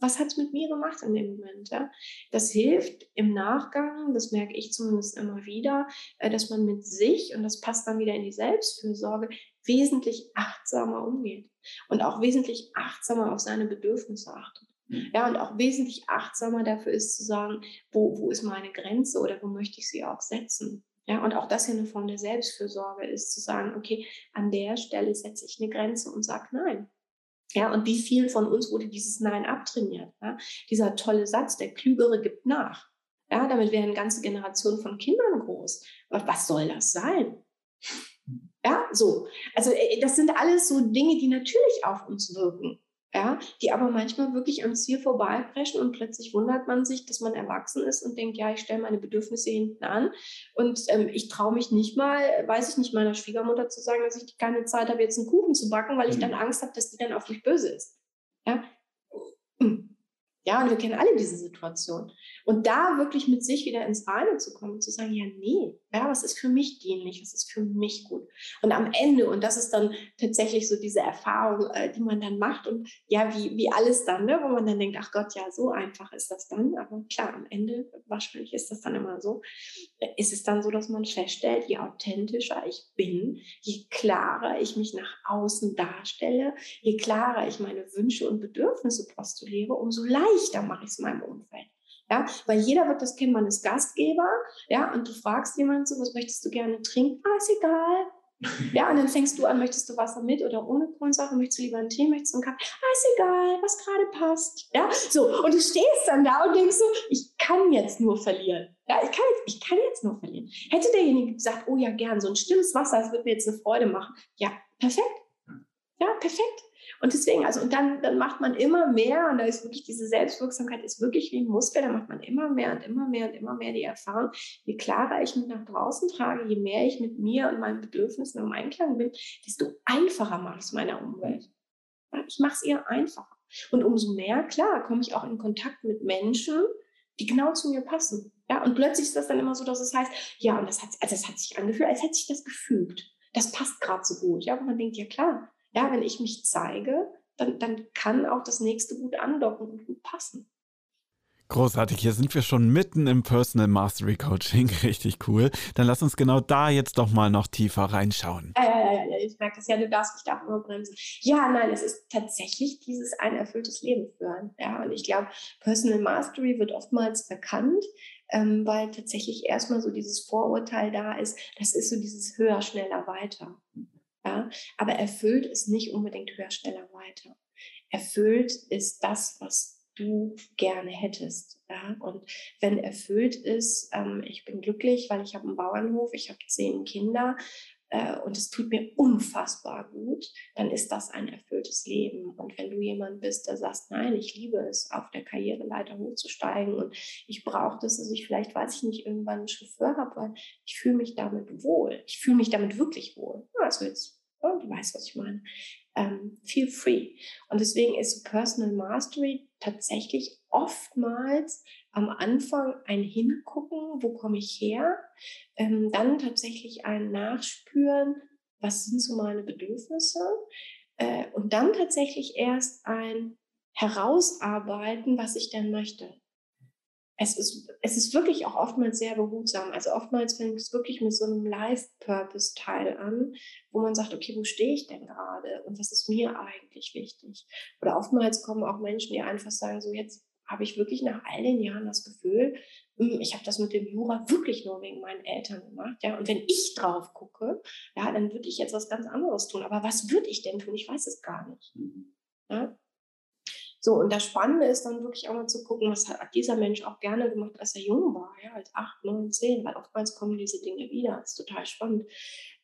was hat es mit mir gemacht in dem Moment? Ja? Das hilft im Nachgang, das merke ich zumindest immer wieder, äh, dass man mit sich, und das passt dann wieder in die Selbstfürsorge, wesentlich achtsamer umgeht und auch wesentlich achtsamer auf seine Bedürfnisse achtet. Mhm. Ja, und auch wesentlich achtsamer dafür ist zu sagen, wo, wo ist meine Grenze oder wo möchte ich sie auch setzen. Ja, und auch das ja eine Form der Selbstfürsorge ist, zu sagen, okay, an der Stelle setze ich eine Grenze und sage nein. Ja, und wie vielen von uns wurde dieses Nein abtrainiert? Ja? Dieser tolle Satz, der Klügere gibt nach. Ja, damit werden ganze Generationen von Kindern groß. Aber was soll das sein? Ja, so. Also, äh, das sind alles so Dinge, die natürlich auf uns wirken ja, die aber manchmal wirklich am Ziel vorbeipreschen und plötzlich wundert man sich, dass man erwachsen ist und denkt, ja, ich stelle meine Bedürfnisse hinten an und ähm, ich traue mich nicht mal, weiß ich nicht, meiner Schwiegermutter zu sagen, dass ich keine Zeit habe, jetzt einen Kuchen zu backen, weil ich mhm. dann Angst habe, dass die dann auf mich böse ist. Ja, ja, und wir kennen alle diese Situation. Und da wirklich mit sich wieder ins Reine zu kommen und zu sagen, ja, nee, ja, was ist für mich dienlich, was ist für mich gut. Und am Ende, und das ist dann tatsächlich so diese Erfahrung, äh, die man dann macht und ja, wie, wie alles dann, ne, wo man dann denkt, ach Gott, ja, so einfach ist das dann. Aber klar, am Ende, wahrscheinlich ist das dann immer so, äh, ist es dann so, dass man feststellt, je authentischer ich bin, je klarer ich mich nach außen darstelle, je klarer ich meine Wünsche und Bedürfnisse postuliere, umso leichter mache ich es meinem Umfeld. Ja, weil jeder wird das kennen, man ist Gastgeber, ja, und du fragst jemanden so, was möchtest du gerne trinken? Ah, ist egal. Ja, und dann fängst du an, möchtest du Wasser mit oder ohne Kohlensäure, möchtest du lieber einen Tee, möchtest du einen Kaffee? Ah, ist egal, was gerade passt. Ja, so. Und du stehst dann da und denkst so, ich kann jetzt nur verlieren. Ja, ich kann jetzt, ich kann jetzt nur verlieren. Hätte derjenige gesagt, oh ja, gern, so ein stilles Wasser, das wird mir jetzt eine Freude machen. Ja, perfekt. Ja, perfekt. Und deswegen, also, und dann, dann macht man immer mehr, und da ist wirklich diese Selbstwirksamkeit, ist wirklich wie ein Muskel, da macht man immer mehr und immer mehr und immer mehr die Erfahrung, je klarer ich mich nach draußen trage, je mehr ich mit mir und meinen Bedürfnissen im Einklang bin, desto einfacher mache ich es meiner Umwelt. Ich mache es eher einfacher. Und umso mehr, klar, komme ich auch in Kontakt mit Menschen, die genau zu mir passen. Ja, und plötzlich ist das dann immer so, dass es heißt, ja, und das hat, also das hat sich angefühlt, als hätte sich das gefügt. Das passt gerade so gut. Ja, und man denkt, ja klar, ja, wenn ich mich zeige, dann, dann kann auch das nächste gut andocken und gut passen. Großartig, hier sind wir schon mitten im Personal Mastery Coaching, richtig cool. Dann lass uns genau da jetzt doch mal noch tiefer reinschauen. Ja, ja, ja, ja. ich merke das ja, du darfst mich da immer bremsen. Ja, nein, es ist tatsächlich dieses ein erfülltes Leben führen. Ja, und ich glaube, Personal Mastery wird oftmals verkannt, ähm, weil tatsächlich erstmal so dieses Vorurteil da ist, das ist so dieses höher, schneller, weiter. Ja? Aber erfüllt ist nicht unbedingt höher, schneller, weiter. Erfüllt ist das, was du gerne hättest. Ja? Und wenn erfüllt ist, ähm, ich bin glücklich, weil ich habe einen Bauernhof, ich habe zehn Kinder äh, und es tut mir unfassbar gut, dann ist das ein erfülltes Leben. Und wenn du jemand bist, der sagt, nein, ich liebe es, auf der Karriereleiter hochzusteigen und ich brauche das, dass ich vielleicht, weiß ich nicht, irgendwann einen Chauffeur habe, weil ich fühle mich damit wohl. Ich fühle mich damit wirklich wohl. Also jetzt, ja, du weißt, was ich meine. Ähm, feel free. Und deswegen ist Personal Mastery tatsächlich oftmals am Anfang ein Hingucken, wo komme ich her, ähm, dann tatsächlich ein Nachspüren, was sind so meine Bedürfnisse äh, und dann tatsächlich erst ein Herausarbeiten, was ich denn möchte. Es ist, es ist wirklich auch oftmals sehr behutsam. Also oftmals fängt es wirklich mit so einem Life-Purpose-Teil an, wo man sagt, okay, wo stehe ich denn gerade und was ist mir eigentlich wichtig? Oder oftmals kommen auch Menschen, die einfach sagen, so jetzt habe ich wirklich nach all den Jahren das Gefühl, hm, ich habe das mit dem Jura wirklich nur wegen meinen Eltern gemacht. Ja, und wenn ich drauf gucke, ja, dann würde ich jetzt was ganz anderes tun. Aber was würde ich denn tun? Ich weiß es gar nicht. Ja? So, und das Spannende ist dann wirklich auch mal zu gucken, was hat dieser Mensch auch gerne gemacht, als er jung war, ja, als acht, neun, zehn, weil oftmals kommen diese Dinge wieder. Das ist total spannend.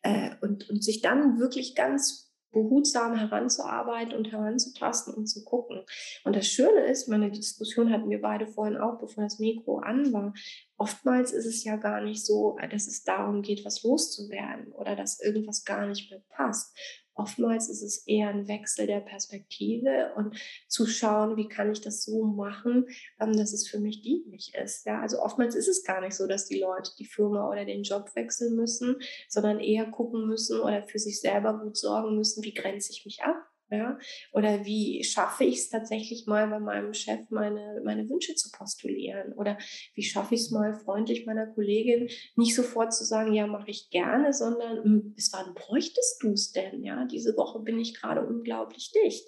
Äh, und, und sich dann wirklich ganz behutsam heranzuarbeiten und heranzutasten und zu gucken. Und das Schöne ist, meine Diskussion hatten wir beide vorhin auch, bevor das Mikro an war. Oftmals ist es ja gar nicht so, dass es darum geht, was loszuwerden oder dass irgendwas gar nicht mehr passt, Oftmals ist es eher ein Wechsel der Perspektive und zu schauen, wie kann ich das so machen, ähm, dass es für mich dienlich ist. Ja, also oftmals ist es gar nicht so, dass die Leute die Firma oder den Job wechseln müssen, sondern eher gucken müssen oder für sich selber gut sorgen müssen, wie grenze ich mich ab ja? Oder wie schaffe ich es tatsächlich mal bei meinem Chef meine, meine Wünsche zu postulieren? Oder wie schaffe ich es mal freundlich meiner Kollegin nicht sofort zu sagen, ja, mache ich gerne, sondern hm, bis wann bräuchtest du es denn? Ja, diese Woche bin ich gerade unglaublich dicht.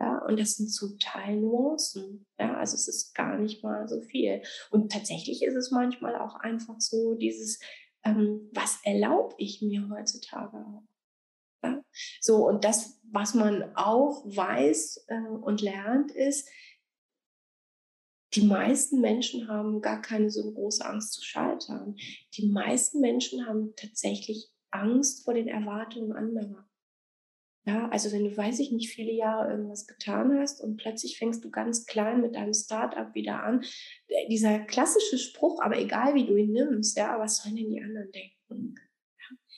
Ja, und das sind zum Teil Nuancen. Ja, also es ist gar nicht mal so viel. Und tatsächlich ist es manchmal auch einfach so dieses, ähm, was erlaube ich mir heutzutage auch? Ja? So, und das, was man auch weiß äh, und lernt, ist, die meisten Menschen haben gar keine so große Angst zu scheitern. Die meisten Menschen haben tatsächlich Angst vor den Erwartungen anderer. Ja, also wenn du, weiß ich nicht, viele Jahre irgendwas getan hast und plötzlich fängst du ganz klein mit deinem Startup wieder an. Äh, dieser klassische Spruch, aber egal wie du ihn nimmst, ja, was sollen denn die anderen denken?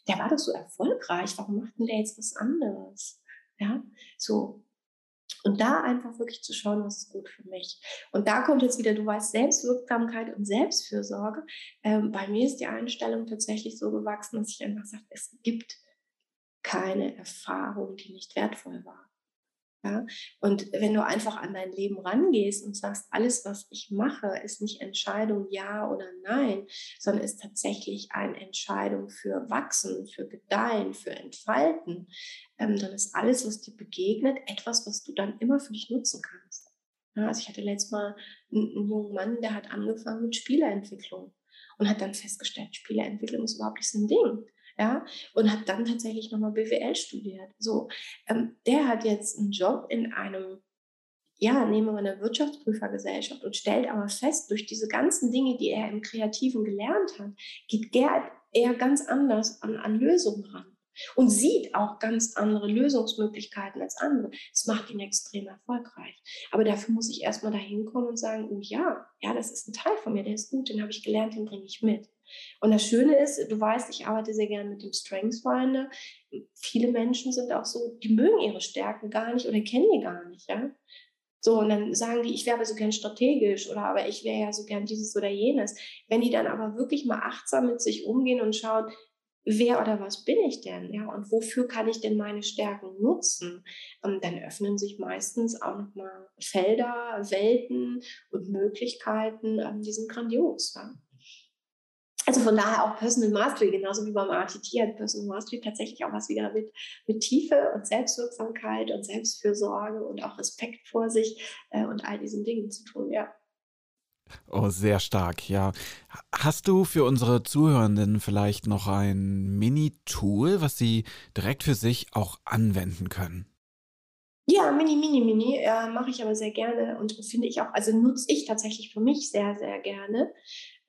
Der war doch so erfolgreich, warum macht denn der jetzt was anderes? Ja, so. Und da einfach wirklich zu schauen, was ist gut für mich. Und da kommt jetzt wieder, du weißt, Selbstwirksamkeit und Selbstfürsorge. Ähm, bei mir ist die Einstellung tatsächlich so gewachsen, dass ich einfach sage, es gibt keine Erfahrung, die nicht wertvoll war. Ja? Und wenn du einfach an dein Leben rangehst und sagst, alles, was ich mache, ist nicht Entscheidung ja oder nein, sondern ist tatsächlich eine Entscheidung für Wachsen, für Gedeihen, für Entfalten, ähm, dann ist alles, was dir begegnet, etwas, was du dann immer für dich nutzen kannst. Ja, also ich hatte letztes Mal einen, einen jungen Mann, der hat angefangen mit Spieleentwicklung und hat dann festgestellt, Spieleentwicklung ist überhaupt nicht sein Ding. Ja, und hat dann tatsächlich nochmal BWL studiert. So, ähm, der hat jetzt einen Job in einem ja, nehmen wir eine Wirtschaftsprüfergesellschaft und stellt aber fest, durch diese ganzen Dinge, die er im Kreativen gelernt hat, geht Gerd eher ganz anders an, an Lösungen ran und sieht auch ganz andere Lösungsmöglichkeiten als andere. Das macht ihn extrem erfolgreich. Aber dafür muss ich erstmal dahin kommen und sagen, oh ja, ja, das ist ein Teil von mir, der ist gut, den habe ich gelernt, den bringe ich mit. Und das Schöne ist, du weißt, ich arbeite sehr gerne mit dem Strengths Finder. Viele Menschen sind auch so, die mögen ihre Stärken gar nicht oder kennen die gar nicht, ja. So, und dann sagen die, ich wäre aber so gern strategisch oder aber ich wäre ja so gern dieses oder jenes. Wenn die dann aber wirklich mal achtsam mit sich umgehen und schauen, wer oder was bin ich denn? Ja, und wofür kann ich denn meine Stärken nutzen? Und ähm, dann öffnen sich meistens auch nochmal Felder, Welten und Möglichkeiten, ähm, die sind grandios. Ja? Also von daher auch Personal Mastery, genauso wie beim RTT hat Personal Mastery tatsächlich auch was wieder mit, mit Tiefe und Selbstwirksamkeit und Selbstfürsorge und auch Respekt vor sich äh, und all diesen Dingen zu tun, ja. Oh, sehr stark, ja. Hast du für unsere Zuhörenden vielleicht noch ein Mini-Tool, was sie direkt für sich auch anwenden können? Ja, Mini, Mini, Mini äh, mache ich aber sehr gerne und finde ich auch, also nutze ich tatsächlich für mich sehr, sehr gerne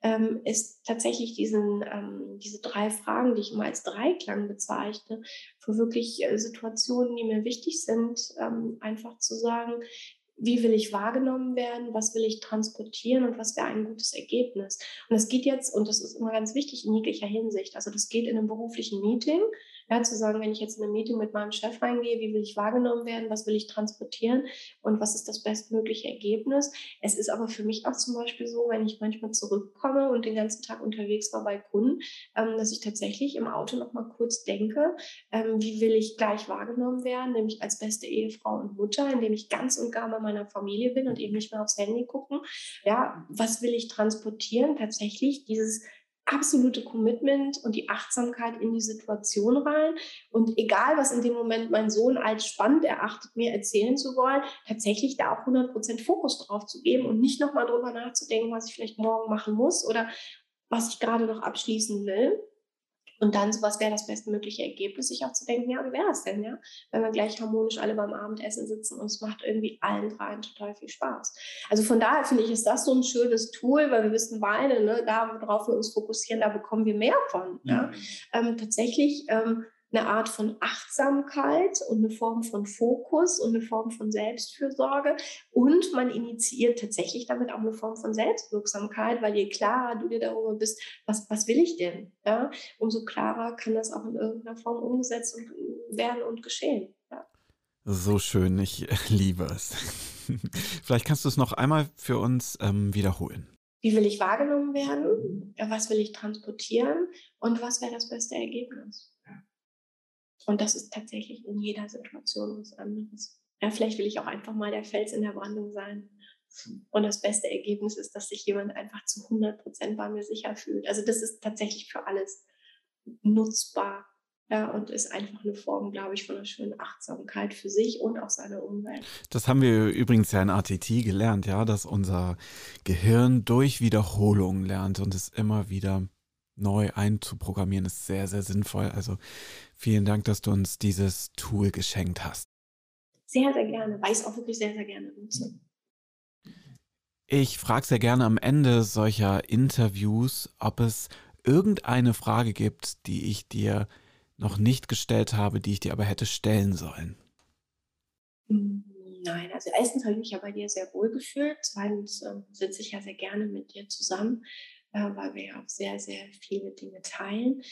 ähm, ist tatsächlich diesen, ähm, diese drei Fragen, die ich immer als Dreiklang bezeichne, für wirklich äh, Situationen, die mir wichtig sind, ähm, einfach zu sagen, wie will ich wahrgenommen werden, was will ich transportieren und was wäre ein gutes Ergebnis. Und das geht jetzt, und das ist immer ganz wichtig in jeglicher Hinsicht, also das geht in einem beruflichen Meeting, ja, zu sagen, wenn ich jetzt in ein Meeting mit meinem Chef reingehe, wie will ich wahrgenommen werden, was will ich transportieren und was ist das bestmögliche Ergebnis. Es ist aber für mich auch zum Beispiel so, wenn ich manchmal zurückkomme und den ganzen Tag unterwegs war bei Kunden, ähm, dass ich tatsächlich im Auto nochmal kurz denke, ähm, wie will ich gleich wahrgenommen werden, nämlich als beste Ehefrau und Mutter, indem ich ganz und gar bei meiner Familie bin und eben nicht mehr aufs Handy gucken. Ja, was will ich transportieren? Tatsächlich dieses absolute Commitment und die Achtsamkeit in die Situation rein. Und egal, was in dem Moment mein Sohn als spannend erachtet, mir erzählen zu wollen, tatsächlich da auch 100% Fokus drauf zu geben und nicht nochmal drüber nachzudenken, was ich vielleicht morgen machen muss oder was ich gerade noch abschließen will, und dann so, was wäre das bestmögliche Ergebnis, sich auch zu denken, ja, wie wäre es denn, ja, wenn wir gleich harmonisch alle beim Abendessen sitzen und es macht irgendwie allen dreien total viel Spaß. Also von daher finde ich, ist das so ein schönes Tool, weil wir wissen beide, ne, da, worauf wir uns fokussieren, da bekommen wir mehr von. Ja. Mhm. Ähm, tatsächlich ähm, eine Art von Achtsamkeit und eine Form von Fokus und eine Form von Selbstfürsorge. Und man initiiert tatsächlich damit auch eine Form von Selbstwirksamkeit, weil je klarer du dir darüber bist, was, was will ich denn, ja, umso klarer kann das auch in irgendeiner Form umgesetzt werden und geschehen. Ja. So schön, ich liebe es. Vielleicht kannst du es noch einmal für uns ähm, wiederholen. Wie will ich wahrgenommen werden? Was will ich transportieren? Und was wäre das beste Ergebnis? Und das ist tatsächlich in jeder Situation was anderes. Ja, vielleicht will ich auch einfach mal der Fels in der Brandung sein. Und das beste Ergebnis ist, dass sich jemand einfach zu 100 Prozent bei mir sicher fühlt. Also das ist tatsächlich für alles nutzbar. Ja, und ist einfach eine Form, glaube ich, von einer schönen Achtsamkeit für sich und auch seine Umwelt. Das haben wir übrigens ja in ATT gelernt, ja, dass unser Gehirn durch Wiederholung lernt und es immer wieder neu einzuprogrammieren, ist sehr, sehr sinnvoll. Also Vielen Dank, dass du uns dieses Tool geschenkt hast. Sehr, sehr gerne, es auch wirklich sehr, sehr gerne. Ich frage sehr gerne am Ende solcher Interviews, ob es irgendeine Frage gibt, die ich dir noch nicht gestellt habe, die ich dir aber hätte stellen sollen. Hm, nein, also erstens habe ich mich ja bei dir sehr wohl gefühlt. Zweitens äh, sitze ich ja sehr gerne mit dir zusammen, äh, weil wir ja auch sehr, sehr viele Dinge teilen.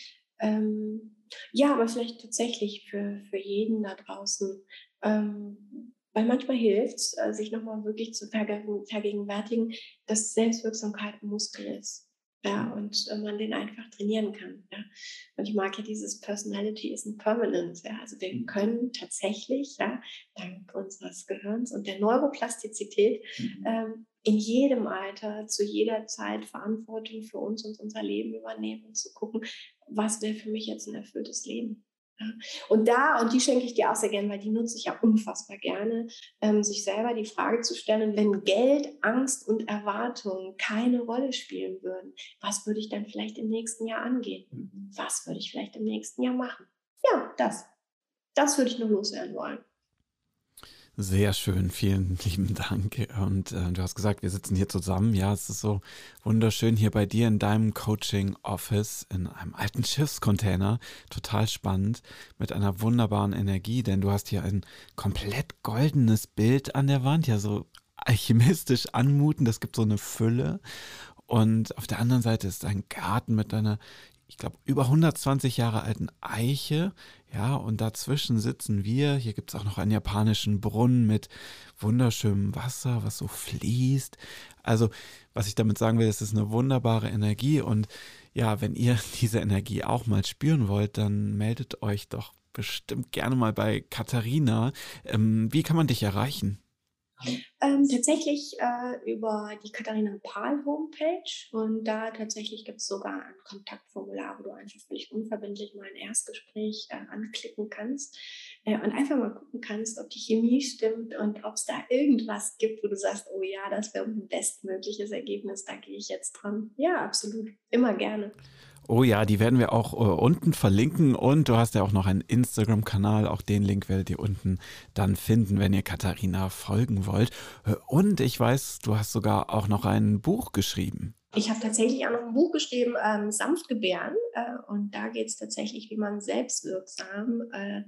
Ähm, ja, aber vielleicht tatsächlich für, für jeden da draußen. Ähm, weil manchmal hilft es, äh, sich nochmal wirklich zu vergegenwärtigen, dass Selbstwirksamkeit ein Muskel ist. Ja, und äh, man den einfach trainieren kann. Ja. Und ich mag ja dieses Personality is in permanence. Ja. Also wir mhm. können tatsächlich, ja, dank unseres Gehirns und der Neuroplastizität, mhm. ähm, in jedem Alter, zu jeder Zeit Verantwortung für uns und unser Leben übernehmen und zu gucken, was wäre für mich jetzt ein erfülltes Leben. Und da, und die schenke ich dir auch sehr gerne, weil die nutze ich ja unfassbar gerne, ähm, sich selber die Frage zu stellen, wenn Geld, Angst und Erwartung keine Rolle spielen würden, was würde ich dann vielleicht im nächsten Jahr angehen? Was würde ich vielleicht im nächsten Jahr machen? Ja, das. Das würde ich nur loswerden wollen. Sehr schön, vielen lieben Dank. Und äh, du hast gesagt, wir sitzen hier zusammen. Ja, es ist so wunderschön hier bei dir in deinem Coaching-Office in einem alten Schiffscontainer. Total spannend, mit einer wunderbaren Energie, denn du hast hier ein komplett goldenes Bild an der Wand, ja, so alchemistisch anmutend. Das gibt so eine Fülle. Und auf der anderen Seite ist ein Garten mit einer ich glaube, über 120 Jahre alten Eiche. Ja, und dazwischen sitzen wir. Hier gibt es auch noch einen japanischen Brunnen mit wunderschönem Wasser, was so fließt. Also, was ich damit sagen will, es ist eine wunderbare Energie. Und ja, wenn ihr diese Energie auch mal spüren wollt, dann meldet euch doch bestimmt gerne mal bei Katharina. Ähm, wie kann man dich erreichen? Ähm, tatsächlich äh, über die Katharina Pahl Homepage und da tatsächlich gibt es sogar ein Kontaktformular, wo du einfach völlig unverbindlich mal ein Erstgespräch äh, anklicken kannst äh, und einfach mal gucken kannst, ob die Chemie stimmt und ob es da irgendwas gibt, wo du sagst, oh ja, das wäre ein bestmögliches Ergebnis, da gehe ich jetzt dran. Ja, absolut, immer gerne. Oh ja, die werden wir auch äh, unten verlinken und du hast ja auch noch einen Instagram-Kanal, auch den Link werdet ihr unten dann finden, wenn ihr Katharina folgen wollt. Äh, und ich weiß, du hast sogar auch noch ein Buch geschrieben. Ich habe tatsächlich auch noch ein Buch geschrieben, ähm, Sanftgebären, äh, und da geht es tatsächlich, wie man selbstwirksam äh,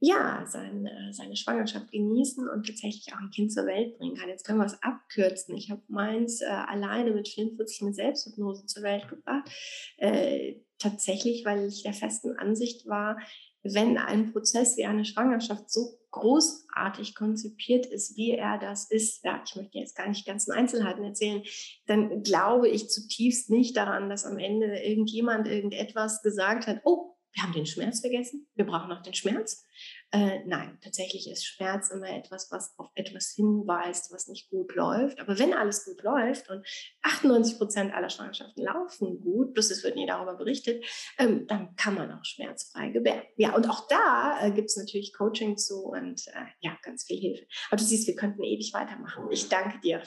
ja, seine, seine Schwangerschaft genießen und tatsächlich auch ein Kind zur Welt bringen kann. Jetzt können wir es abkürzen. Ich habe meins äh, alleine mit 44 mit Selbsthypnose zur Welt gebracht. Äh, tatsächlich, weil ich der festen Ansicht war, wenn ein Prozess wie eine Schwangerschaft so großartig konzipiert ist, wie er das ist, ja, ich möchte jetzt gar nicht ganzen Einzelheiten erzählen, dann glaube ich zutiefst nicht daran, dass am Ende irgendjemand irgendetwas gesagt hat, oh, wir haben den Schmerz vergessen, wir brauchen auch den Schmerz. Äh, nein, tatsächlich ist Schmerz immer etwas, was auf etwas hinweist, was nicht gut läuft. Aber wenn alles gut läuft und 98 Prozent aller Schwangerschaften laufen gut, plus es wird nie darüber berichtet, ähm, dann kann man auch schmerzfrei gebären. Ja, und auch da äh, gibt es natürlich Coaching zu und äh, ja, ganz viel Hilfe. Aber du siehst, wir könnten ewig weitermachen. Ich danke dir.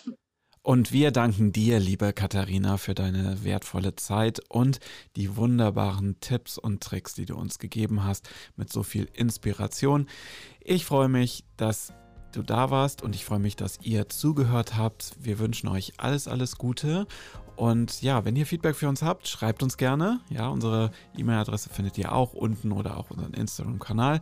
Und wir danken dir, liebe Katharina, für deine wertvolle Zeit und die wunderbaren Tipps und Tricks, die du uns gegeben hast, mit so viel Inspiration. Ich freue mich, dass du da warst und ich freue mich, dass ihr zugehört habt. Wir wünschen euch alles, alles Gute. Und ja, wenn ihr Feedback für uns habt, schreibt uns gerne. Ja, unsere E-Mail-Adresse findet ihr auch unten oder auch unseren Instagram-Kanal.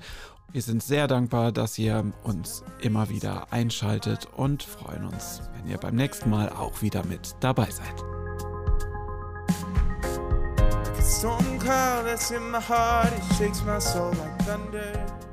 Wir sind sehr dankbar, dass ihr uns immer wieder einschaltet und freuen uns, wenn ihr beim nächsten Mal auch wieder mit dabei seid. Storm cloud that's in my heart, it shakes my soul like thunder.